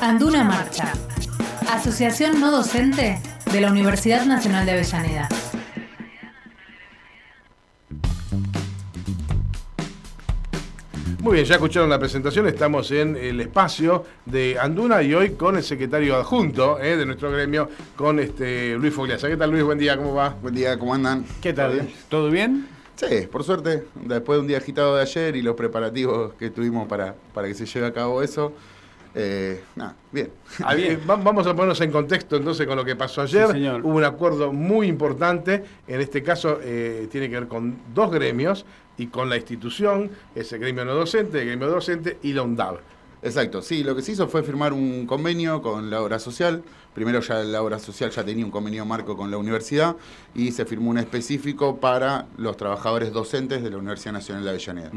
Anduna Marcha, Asociación No Docente de la Universidad Nacional de Avellaneda. Muy bien, ya escucharon la presentación, estamos en el espacio de Anduna y hoy con el secretario adjunto eh, de nuestro gremio, con este Luis Fogliasa. ¿Qué tal Luis? Buen día, ¿cómo va? Buen día, ¿cómo andan? ¿Qué tal? ¿Todo bien? Sí, por suerte, después de un día agitado de ayer y los preparativos que tuvimos para, para que se lleve a cabo eso, eh, bien. Ah, bien. Vamos a ponernos en contexto entonces con lo que pasó ayer. Sí, señor. Hubo un acuerdo muy importante, en este caso eh, tiene que ver con dos gremios y con la institución, es el gremio no docente, el gremio docente y la UNDAB. Exacto, sí, lo que se hizo fue firmar un convenio con la obra social. Primero ya la obra social ya tenía un convenio marco con la universidad y se firmó un específico para los trabajadores docentes de la Universidad Nacional de Avellaneda.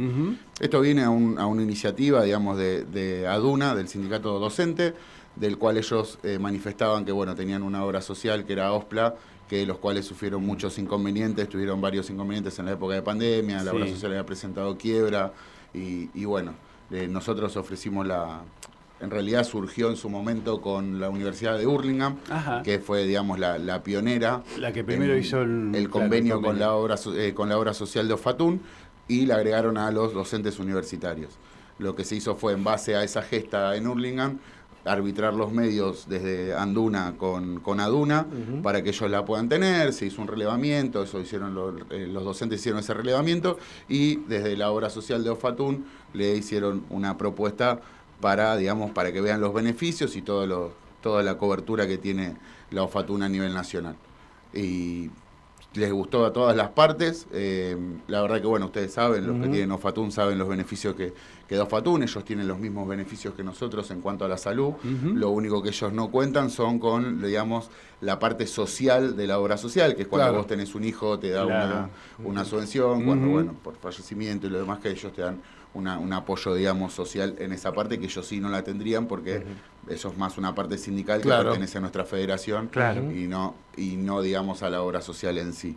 Esto viene a, un- a una iniciativa, digamos, de, de ADUNA, del sindicato docente, del cual ellos eh, manifestaban que, bueno, tenían una obra social que era OSPLA, que los cuales sufrieron muchos inconvenientes, tuvieron varios inconvenientes en la época de pandemia, la Sí. obra social había presentado quiebra y, y bueno, eh, nosotros ofrecimos la... En realidad surgió en su momento con la Universidad de Hurlingham, Ajá. que fue, digamos, la, la pionera. La que primero en hizo el- claro, el convenio con la obra eh, con la obra social de Ofatún y la agregaron a los docentes universitarios. Lo que se hizo fue en base a esa gesta en Hurlingham arbitrar los medios desde Anduna con, con Aduna para que ellos la puedan tener, se hizo un relevamiento, eso hicieron los, eh, los docentes hicieron ese relevamiento y desde la obra social de Ofatún le hicieron una propuesta para, digamos, para que vean los beneficios y todo lo- toda la cobertura que tiene la Ofatún a nivel nacional. Y les gustó a todas las partes. eh, la verdad que, bueno, ustedes saben, los que tienen Ofatún saben los beneficios que, que da Ofatún. Ellos tienen los mismos beneficios que nosotros en cuanto a la salud. Lo único que ellos no cuentan son con, digamos, la parte social de la obra social, que es cuando Claro. vos tenés un hijo, te da Claro. una, una subvención, cuando, bueno, por fallecimiento y lo demás, que ellos te dan una- un apoyo, digamos, social en esa parte que ellos sí no la tendrían porque eso es más una parte sindical que Claro. pertenece a nuestra federación Claro. y no y no digamos a la obra social en sí.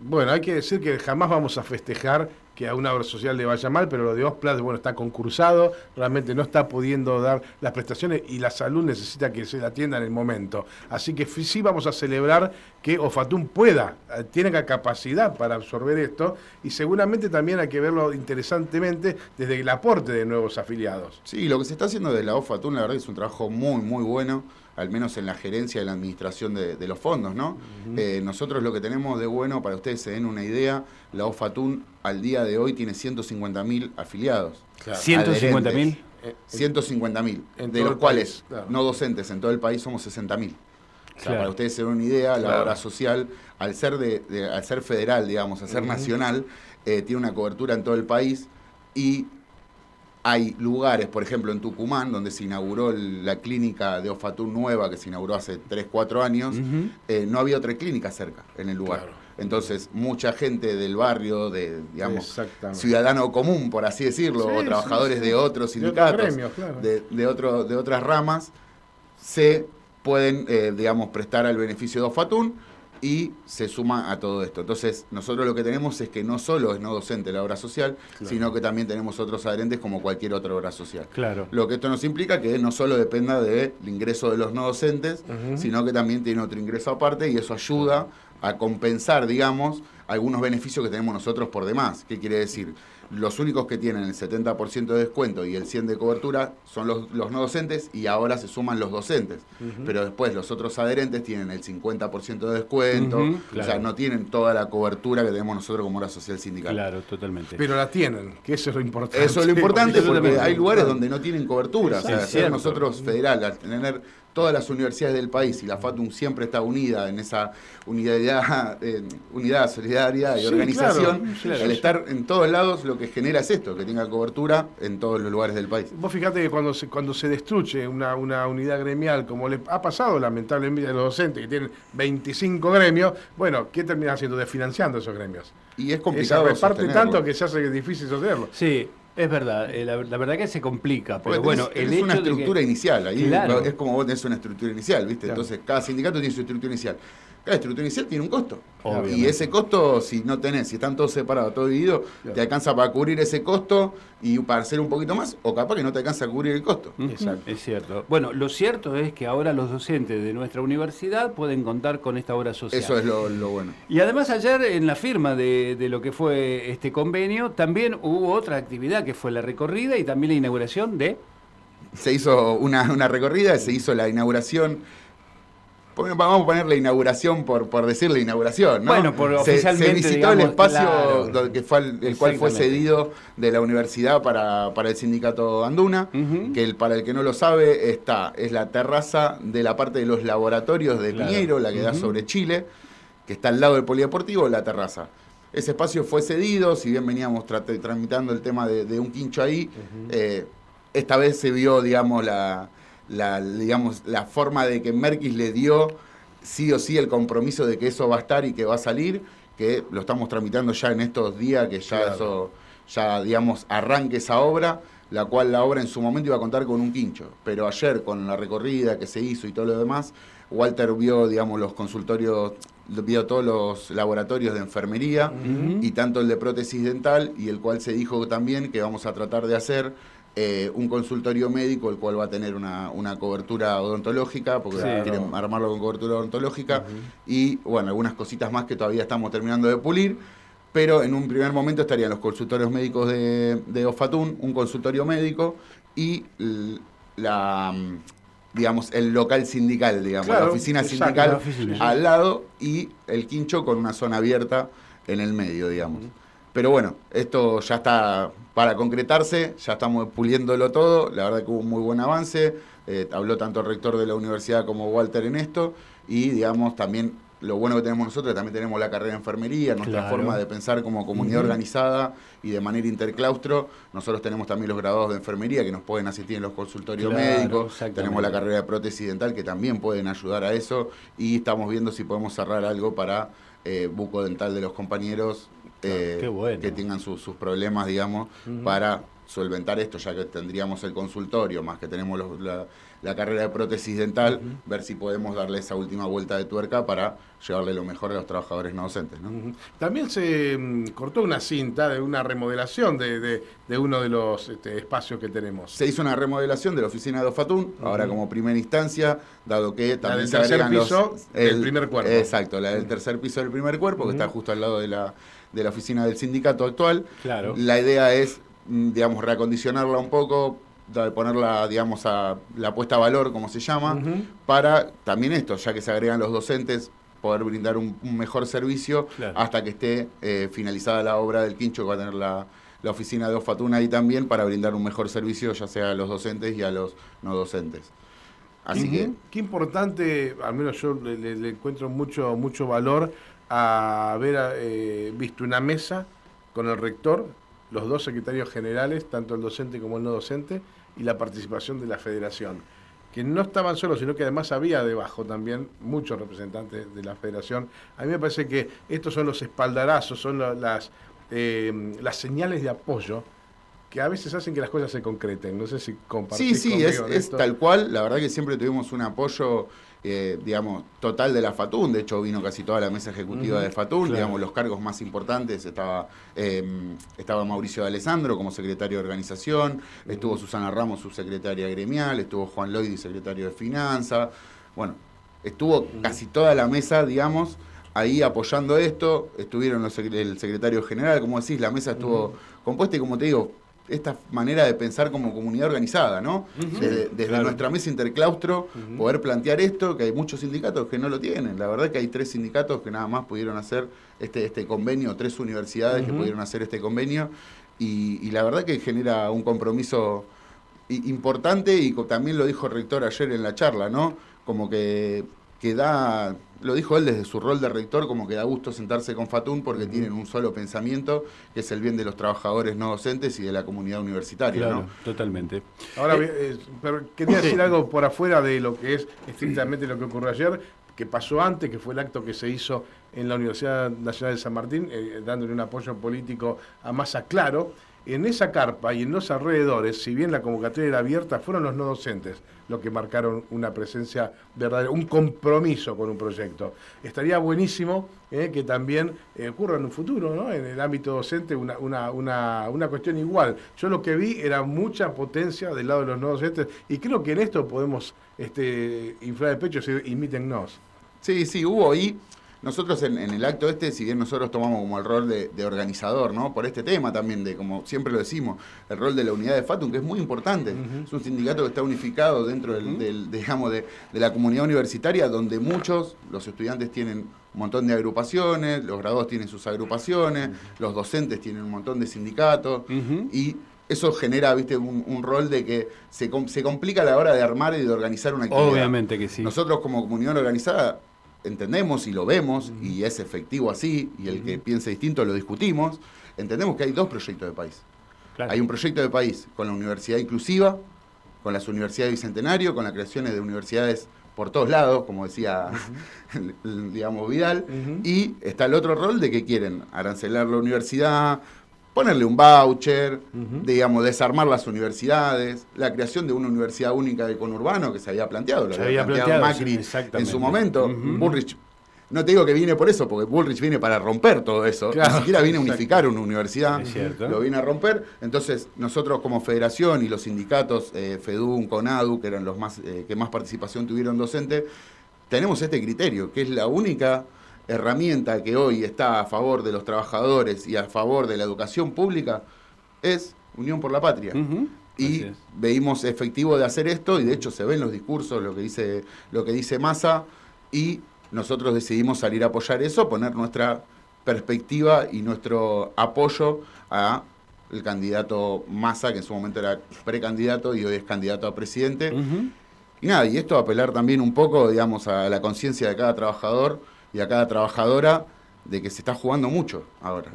Bueno, hay que decir que jamás vamos a festejar que a una obra social le vaya mal, pero lo de Osplas, bueno, está concursado, realmente no está pudiendo dar las prestaciones y la salud necesita que se la atienda en el momento. Así que sí vamos a celebrar que Ofatum pueda, eh, tiene la capacidad para absorber esto y seguramente también hay que verlo interesantemente desde el aporte de nuevos afiliados. Sí, lo que se está haciendo de la OFATUN, la verdad, es un trabajo muy, muy bueno, al menos en la gerencia y la administración de, de los fondos, ¿no? Eh, nosotros lo que tenemos de bueno, para ustedes se den una idea, la OFATUN al día de hoy tiene 150.000 afiliados. Claro. 150 mil. Eh, 150.000, En de los cuales país, claro. no docentes en todo el país somos 60.000. O sea, Claro. para ustedes se den una idea, la obra social, al ser, de, de- al ser federal, digamos, al ser nacional, eh, tiene una cobertura en todo el país y hay lugares, por ejemplo, en Tucumán, donde se inauguró la clínica de Ofatún nueva, que se inauguró hace 3, 4 años, eh, no había otra clínica cerca en el lugar. Claro. Entonces, mucha gente del barrio, de, digamos, ciudadano común, por así decirlo, Sí, o trabajadores sí. de otros De sindicatos, claro. de, de otro- de otras ramas, se pueden, eh, digamos, prestar al beneficio de Ofatún y se suma a todo esto. Entonces, nosotros lo que tenemos es que no solo es no docente la obra social, sino que también tenemos otros adherentes como cualquier otra obra social. Claro. Lo que esto nos implica que no solo dependa del ingreso de los no docentes, sino que también tiene otro ingreso aparte y eso ayuda a compensar, digamos, algunos beneficios que tenemos nosotros por demás. ¿Qué quiere decir? Los únicos que tienen el 70% de descuento y el 100% de cobertura son los, los no docentes y ahora se suman los docentes. Pero después los otros adherentes tienen el 50% de descuento, o claro. sea, no tienen toda la cobertura que tenemos nosotros como obra social sindical. Claro, totalmente. Pero la tienen, que eso es lo importante. Eso es lo importante porque hay lugares donde no tienen cobertura. O sea, nosotros federal, al tener todas las universidades del país y la FATUM siempre está unida en esa unidad, eh, unidad solidaridad y Sí, organización, claro, claro. al estar en todos lados lo que genera es esto, que tenga cobertura en todos los lugares del país. Vos fíjate que cuando se, cuando se destruye una, una unidad gremial, como le ha pasado lamentablemente a los docentes que tienen 25 gremios, bueno, ¿qué termina haciendo? Desfinanciando esos gremios. Y es Se complicado reparte sostenerlo. tanto que se hace difícil sostenerlo. Sí, es verdad. eh, la, la verdad que se complica. Pero bueno, tenés- el hecho una de que- estructura inicial, ahí Claro. es como vos tenés una estructura inicial, ¿viste? Claro. Entonces, cada sindicato tiene su estructura inicial. Cada instructor inicial tiene un costo. Obviamente. Y ese costo, si no tenés, si están todos separados, todo dividido, Claro. te alcanza para cubrir ese costo y para hacer un poquito más, o capaz que no te alcanza a cubrir el costo. Exacto. Es cierto. Bueno, lo cierto es que ahora los docentes de nuestra universidad pueden contar con esta obra social. Eso es lo, lo bueno. Y además ayer en la firma de, de lo que fue este convenio también hubo otra actividad que fue la recorrida y también la inauguración de... Se hizo una, una recorrida, se hizo la inauguración. Vamos a poner la inauguración por, por decir la inauguración, ¿no? Bueno, por se, oficialmente, se visitó digamos, el espacio claro. que fue el cual fue cedido de la universidad para, para el sindicato Anduna, que el, para el que no lo sabe, está, es la terraza de la parte de los laboratorios de Claro. Piñeiro, la que da sobre Chile, que está al lado del polideportivo, la terraza. Ese espacio fue cedido, si bien veníamos tramitando el tema de, de un quincho ahí, eh, esta vez se vio, digamos, la, la, digamos, la forma de que Merkis le dio sí o sí el compromiso de que eso va a estar y que va a salir, que lo estamos tramitando ya en estos días, que ya Claro. eso, ya digamos, arranque esa obra, la cual la obra en su momento iba a contar con un quincho. Pero ayer, con la recorrida que se hizo y todo lo demás, Walter vio, digamos, los consultorios, vio todos los laboratorios de enfermería y tanto el de prótesis dental, y el cual se dijo también que vamos a tratar de hacer eh, un consultorio médico, el cual va a tener una, una cobertura odontológica, porque Sí. quieren armarlo con cobertura odontológica, y bueno, algunas cositas más que todavía estamos terminando de pulir. Pero en un primer momento estarían los consultorios médicos de, de Ofatún, un consultorio médico y la, mm, digamos, el local sindical, digamos, Claro, la oficina sindical la oficina. al lado y el quincho con una zona abierta en el medio, digamos. Pero bueno, esto ya está para concretarse, ya estamos puliéndolo todo, la verdad que hubo un muy buen avance, eh, habló tanto el rector de la universidad como Walter en esto, y digamos también lo bueno que tenemos nosotros, también tenemos la carrera de enfermería, nuestra Claro. forma de pensar como comunidad organizada y de manera interclaustro, nosotros tenemos también los graduados de enfermería que nos pueden asistir en los consultorios Claro, médicos, tenemos la carrera de prótesis dental que también pueden ayudar a eso, y estamos viendo si podemos cerrar algo para eh, buco dental de los compañeros eh, bueno. que tengan sus- sus problemas, digamos, para solventar esto, ya que tendríamos el consultorio, más que tenemos los- la, la carrera de prótesis dental, ver si podemos darle esa última vuelta de tuerca para llevarle lo mejor a los trabajadores no docentes. También se mm, cortó una cinta de una remodelación de, de- de uno de los este, espacios que tenemos. Se hizo una remodelación de la oficina de Ofatún, ahora como primera instancia, dado que también del se tercer los- piso del primer cuerpo. Exacto, la del tercer piso del primer cuerpo, que está justo al lado de la, de la oficina del sindicato actual. Claro. La idea es, digamos, reacondicionarla un poco, ponerla, digamos, a la puesta a valor, como se llama, para también esto, ya que se agregan los docentes, poder brindar un, un mejor servicio Claro. hasta que esté eh, finalizada la obra del quincho que va a tener la, la oficina de Ofatuna ahí también para brindar un mejor servicio ya sea a los docentes y a los no docentes. Así que Qué importante, al menos yo le, le- le encuentro mucho, mucho valor a haber eh, visto una mesa con el rector, los dos secretarios generales, tanto el docente como el no docente, y la participación de la federación. Que no estaban solos, sino que además había debajo también muchos representantes de la federación. A mí me parece que estos son los espaldarazos, son la- las, eh, las señales de apoyo que a veces hacen que las cosas se concreten. No sé si sí, compartís sí, conmigo es, es esto. tal cual. La verdad que siempre tuvimos un apoyo, eh, digamos, total de la FATUN. De hecho, vino casi toda la mesa ejecutiva Ujú, de FATUN. claro. Digamos, los cargos más importantes estaba, eh, estaba Mauricio de Alessandro como secretario de organización, estuvo Susana Ramos, subsecretaria gremial, estuvo Juan Loidi, secretario de finanzas. Bueno, estuvo casi toda la mesa, digamos, ahí apoyando esto. Estuvieron los el secretario general, como decís, la mesa estuvo compuesta y como te digo, esta manera de pensar como comunidad organizada, ¿no? Desde, desde claro. nuestra mesa interclaustro, poder plantear esto, que hay muchos sindicatos que no lo tienen. La verdad que hay tres sindicatos que nada más pudieron hacer este, este convenio, tres universidades que pudieron hacer este convenio, y, y la verdad que genera un compromiso importante y también lo dijo el rector ayer en la charla, ¿no? Como que, que da, lo dijo él desde su rol de rector, como que da gusto sentarse con Fatún porque tienen un solo pensamiento, que es el bien de los trabajadores no docentes y de la comunidad universitaria, Claro, ¿no? totalmente. Ahora, eh, pero quería decir algo por afuera de lo que es estrictamente lo que ocurrió ayer, que pasó antes, que fue el acto que se hizo en la Universidad Nacional de San Martín, eh, dándole un apoyo político a Massa Claro, En esa carpa y en los alrededores, si bien la convocatoria era abierta, fueron los no docentes los que marcaron una presencia verdadera, un compromiso con un proyecto. Estaría buenísimo eh, que también eh, ocurra en un futuro, ¿no? en el ámbito docente, una, una, una, una, cuestión igual. Yo lo que vi era mucha potencia del lado de los no docentes y creo que en esto podemos este, inflar el pecho y imítennos. Sí, sí, hubo ahí nosotros en, el acto este, si bien nosotros tomamos como el rol de, organizador, ¿no? Por este tema también, de como siempre lo decimos, el rol de la unidad de Fatum, que es muy importante. Es un sindicato que está unificado dentro del, digamos, de, la comunidad universitaria, donde muchos, los estudiantes tienen un montón de agrupaciones, los graduados tienen sus agrupaciones, los docentes tienen un montón de sindicatos, y eso genera, viste, un, rol de que se, se, complica a la hora de armar y de organizar una actividad. Obviamente que sí. Nosotros como comunidad organizada entendemos y lo vemos, y es efectivo así, y el que piense distinto lo discutimos, entendemos que hay dos proyectos de país. Hay un proyecto de país con la universidad inclusiva, con las universidades Bicentenario, con las creaciones de universidades por todos lados, como decía, digamos, Vidal, y está el otro rol de que quieren arancelar la universidad, ponerle un voucher, digamos, desarmar las universidades, la creación de una universidad única de conurbano que se había planteado, lo había, planteado, Macri en su momento. Bullrich, no te digo que viene por eso, porque Bullrich viene para romper todo eso, ni siquiera viene a unificar una universidad, lo viene a romper. Entonces, nosotros como federación y los sindicatos, eh, FEDUN, CONADU, que eran los más eh, que más participación tuvieron docentes, tenemos este criterio, que es la única herramienta que hoy está a favor de los trabajadores y a favor de la educación pública es Unión por la Patria. Y veimos efectivo de hacer esto, y de hecho se ven los discursos, lo que dice, lo que dice Massa, y nosotros decidimos salir a apoyar eso, poner nuestra perspectiva y nuestro apoyo a el candidato Massa, que en su momento era precandidato y hoy es candidato a presidente. Y nada, y esto apelar también un poco, digamos, a la conciencia de cada trabajador y a cada trabajadora de que se está jugando mucho ahora.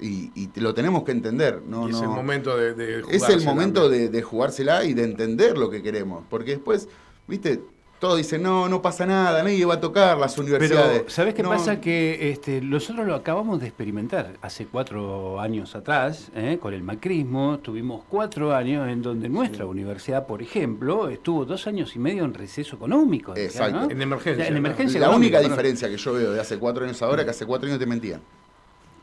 y, lo tenemos que entender. No, es el momento de, Es el momento de, de, jugársela y de entender lo que queremos. Porque después, viste, todos dicen, no, no pasa nada, nadie va a tocar las universidades. Pero, ¿sabes qué pasa? Que este, nosotros lo acabamos de experimentar hace cuatro años atrás, ¿eh? con el macrismo, tuvimos cuatro años en donde nuestra universidad, por ejemplo, estuvo dos años y medio en receso económico. Exacto. En emergencia. en emergencia la única diferencia que yo veo de hace cuatro años ahora es que hace cuatro años te mentían.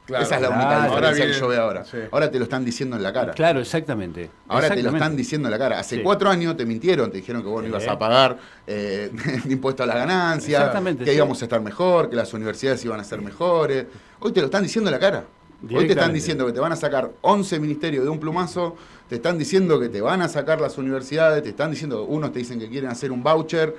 Esa es la única diferencia que yo veo ahora. Ahora te lo están diciendo en la cara. Claro, exactamente. Ahora te lo están diciendo en la cara. Hace cuatro años te mintieron, te dijeron que vos no ibas a pagar eh, impuesto a la ganancia, que íbamos a estar mejor, que las universidades iban a ser mejores. Hoy te lo están diciendo en la cara. Hoy te están diciendo que te van a sacar 11 ministerios de un plumazo, te están diciendo que te van a sacar las universidades, te están diciendo, unos te dicen que quieren hacer un voucher.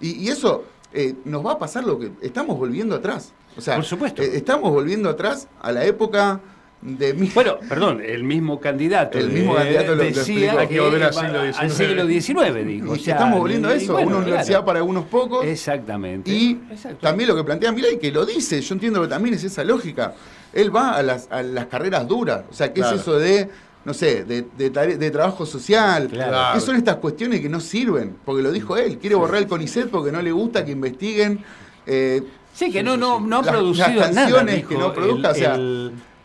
Y, eso eh, nos va a pasar lo que estamos volviendo atrás. O sea, Por supuesto. Eh, estamos volviendo atrás a la época de Bueno, perdón, el mismo candidato. El mismo candidato lo, decía que volver al siglo XIX. dijo. estamos volviendo a eso, una universidad para unos pocos. Exactamente. Y también lo que plantea Milay, que lo dice, yo entiendo que también es esa lógica. Él va a las, a las carreras duras. O sea, ¿qué es eso de no sé, de, de, trabajo social. ¿Qué son estas cuestiones que no sirven? Porque lo dijo él, quiere borrar el CONICET porque no le gusta que investiguen eh, Sí, que no, no, no ha producido las canciones que no produzca, o sea,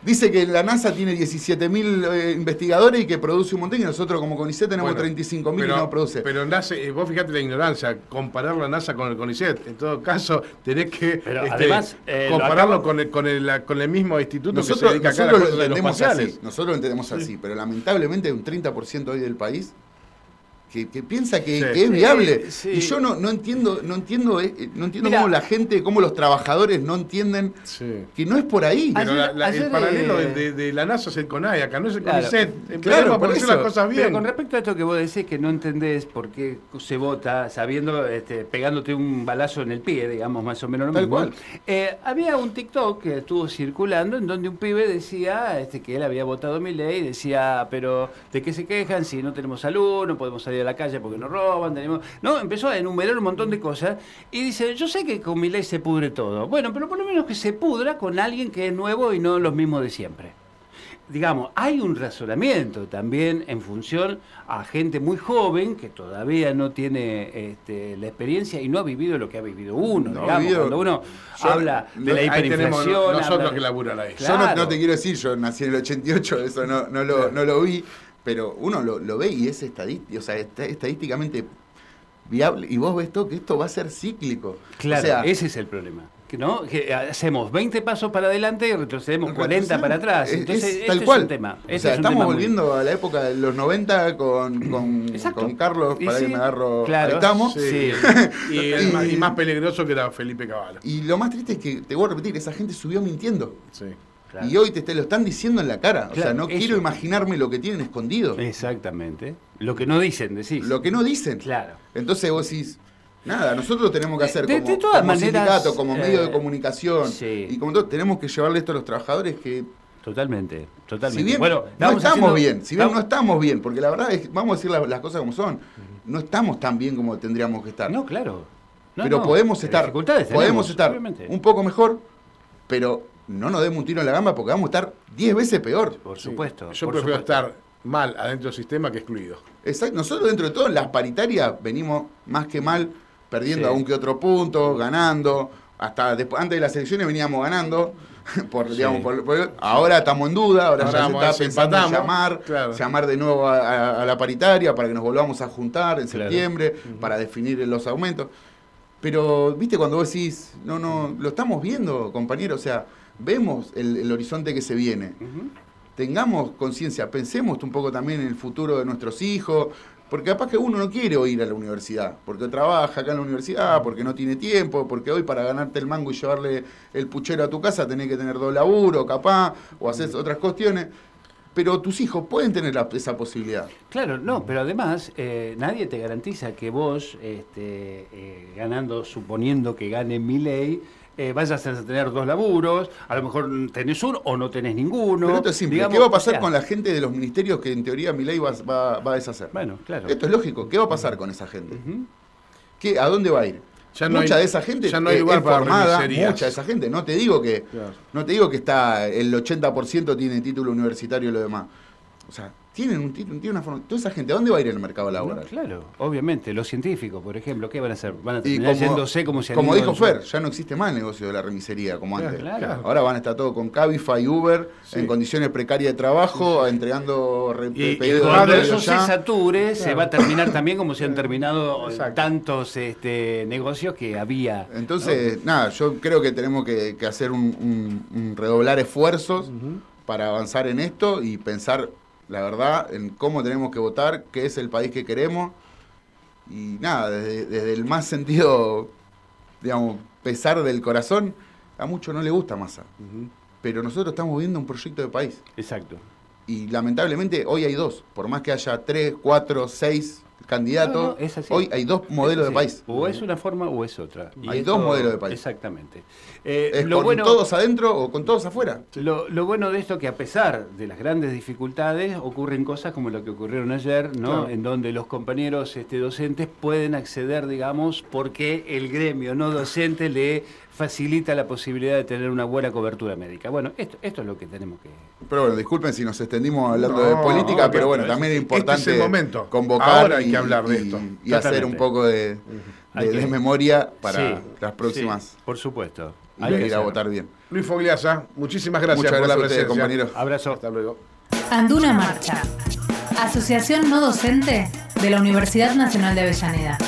dice que la NASA tiene 17.000 eh, investigadores y que produce un montón y nosotros como CONICET tenemos 35.000 y no produce. Pero nace, eh, vos fíjate la ignorancia, comparar la NASA con el CONICET, en todo caso tenés que este, además, eh, compararlo con, el, con, el, con el mismo instituto nosotros, que se dedica nosotros a lo entendemos así, Nosotros lo entendemos así, pero lamentablemente un 30% hoy del país que, piensa que, es viable. Y yo no, no entiendo, no entiendo, eh, no entiendo cómo la gente, cómo los trabajadores no entienden que no es por ahí. Pero el paralelo de, la NASA es el CONAI, acá no es el CONICET. Claro, por eso. las cosas bien. Pero con respecto a esto que vos decís que no entendés por qué se vota sabiendo, este, pegándote un balazo en el pie, digamos, más o menos lo mismo. Eh, había un TikTok que estuvo circulando en donde un pibe decía este, que él había votado mi ley, decía, pero ¿de qué se quejan si no tenemos salud, no podemos salir a la calle porque nos roban, tenemos... No, empezó a enumerar un montón de cosas y dice, yo sé que con mi ley se pudre todo. Bueno, pero por lo menos que se pudra con alguien que es nuevo y no los mismos de siempre. digamos, hay un razonamiento también en función a gente muy joven que todavía no tiene este, la experiencia y no ha vivido lo que ha vivido uno, No digamos, vivido- cuando uno Yo- habla de la tenemos hiperinflación. nosotros habla que de- laburan ahí. Yo no, Claro. no te quiero decir, yo nací en el 88, eso no, no, lo, no lo vi, pero uno lo, lo ve y es estadístico, o sea, está estadísticamente viable. Y vos ves todo que esto va a ser cíclico. Claro, o sea, ese es el problema. Que, ¿no? que hacemos 20 pasos para adelante y retrocedemos 40 retroceder. para atrás. Es- Entonces, es este tal es cual. un tema. O sea, es un estamos tema muy- volviendo a la época de los 90 con, con, con Carlos, Y para sí, que me agarro. claro. Ahí estamos. Sí. Y, el más, y más peligroso que era Felipe Caballo. Y lo más triste es que, te voy a repetir, esa gente subió mintiendo. Sí. Claro. Y hoy te, lo están diciendo en la cara. o sea, no eso. quiero imaginarme lo que tienen escondido. Exactamente. Lo que no dicen, decís. Lo que no dicen. Claro. Entonces vos decís, nada, nosotros tenemos que hacer De- como, de todas como maneras, sindicato, como medio eh, de comunicación, sí. y como todo, tenemos que llevarle esto a los trabajadores que, Totalmente, totalmente. si bien bueno, no estamos haciendo- bien, si bien no estamos- bien, porque la verdad es, vamos a decir las, las cosas como son, no estamos tan bien como tendríamos que estar. No, claro. No, pero no. podemos estar, Dificultades podemos tenemos, estar obviamente. un poco mejor, pero no nos demos un tiro en la gamba porque vamos a estar 10 veces peor. Por Sí. supuesto. Yo por prefiero supuesto. estar mal adentro del sistema que excluido. Exacto. Nosotros dentro de todo, en las paritarias, venimos más que mal, perdiendo Sí. algún que otro punto, ganando. Hasta después, antes de las elecciones veníamos ganando. Por, Sí. digamos, por- por- ahora estamos en duda, ahora, Ahora ya se vamos a está pensando en llamar, claro. llamar de nuevo a, a- a la paritaria para que nos volvamos a juntar en Claro. septiembre, para definir los aumentos. Pero, viste, cuando vos decís, no, no, lo estamos viendo, compañero, o sea, vemos el, el horizonte que se viene. Tengamos conciencia, pensemos un poco también en el futuro de nuestros hijos, porque capaz que uno no quiere ir a la universidad, porque trabaja acá en la universidad, porque no tiene tiempo, porque hoy para ganarte el mango y llevarle el puchero a tu casa tenés que tener dos laburo, capaz, o hacer otras cuestiones, pero tus hijos pueden tener la- esa posibilidad. Claro, no, pero además eh, nadie te garantiza que vos, este, eh, ganando, suponiendo que gane mi ley, eh, vayas a tener dos laburos, a lo mejor tenés uno o no tenés ninguno. pero esto es simple, digamos, ¿qué va a o pasar sea, con la gente de los ministerios que en teoría mi ley va, va- va a deshacer? Bueno, claro. Esto es lógico, ¿qué va a pasar con esa gente? ¿Qué, ¿A dónde va a ir? Ya no mucha hay- de esa gente ya no hay lugar es para formada, mucha de esa gente. No te digo que Claro. no te digo que está el 80% tiene título universitario y lo demás. O sea, tienen un título, tienen una forma. Toda esa gente, ¿a dónde va a ir el mercado laboral? No, claro, obviamente. Los científicos, por ejemplo, ¿qué van a hacer? Van a Y terminar como, yéndose como se han como dijo Fer, ya no existe más el negocio de la remisería como Claro, antes. claro. Ahora van a estar todo con Cabify, Uber, Sí. en condiciones precarias de trabajo, entregando re- Y- y pedidos de Cuando pedidos eso se ya. sature, se va a terminar también como se han terminado Exacto. tantos este, negocios que había. Entonces, nada, yo creo que tenemos que, que hacer un, un- un redoblar esfuerzos para avanzar en esto y pensar, la verdad, en cómo tenemos que votar, qué es el país que queremos. Y nada, desde, desde el más sentido, digamos, pesar del corazón, a muchos no le gusta Massa. Pero nosotros estamos viendo un proyecto de país. Exacto. Y lamentablemente hoy hay dos. Por más que haya tres, cuatro, seis candidatos, No, no, es así. hoy hay dos modelos de país. O es una forma o es otra. Y Hay dos modelos de país. Exactamente. Eh, ¿Es lo, con bueno, todos adentro o con todos afuera? lo, lo bueno de esto que a pesar de las grandes dificultades ocurren cosas como lo que ocurrieron ayer, ¿no? Claro. En donde los compañeros este, docentes pueden acceder, digamos, porque el gremio no docente le facilita la posibilidad de tener una buena cobertura médica. Bueno, esto, esto es lo que tenemos que... Pero bueno, disculpen si nos extendimos hablando No, de política, pero bueno, también es este importante es el momento. convocar Ahora hay y, que hablar de y- esto. y hacer un poco de, de- Hay que- de memoria para Sí, las próximas sí, por supuesto. Hay que ir a votar bien. Luis Fogliasa, muchísimas gracias Muchas por gracias la a ustedes, presencia. compañeros. Abrazo. Hasta luego. Anduna Marcha. Asociación no docente de la Universidad Nacional de Avellaneda.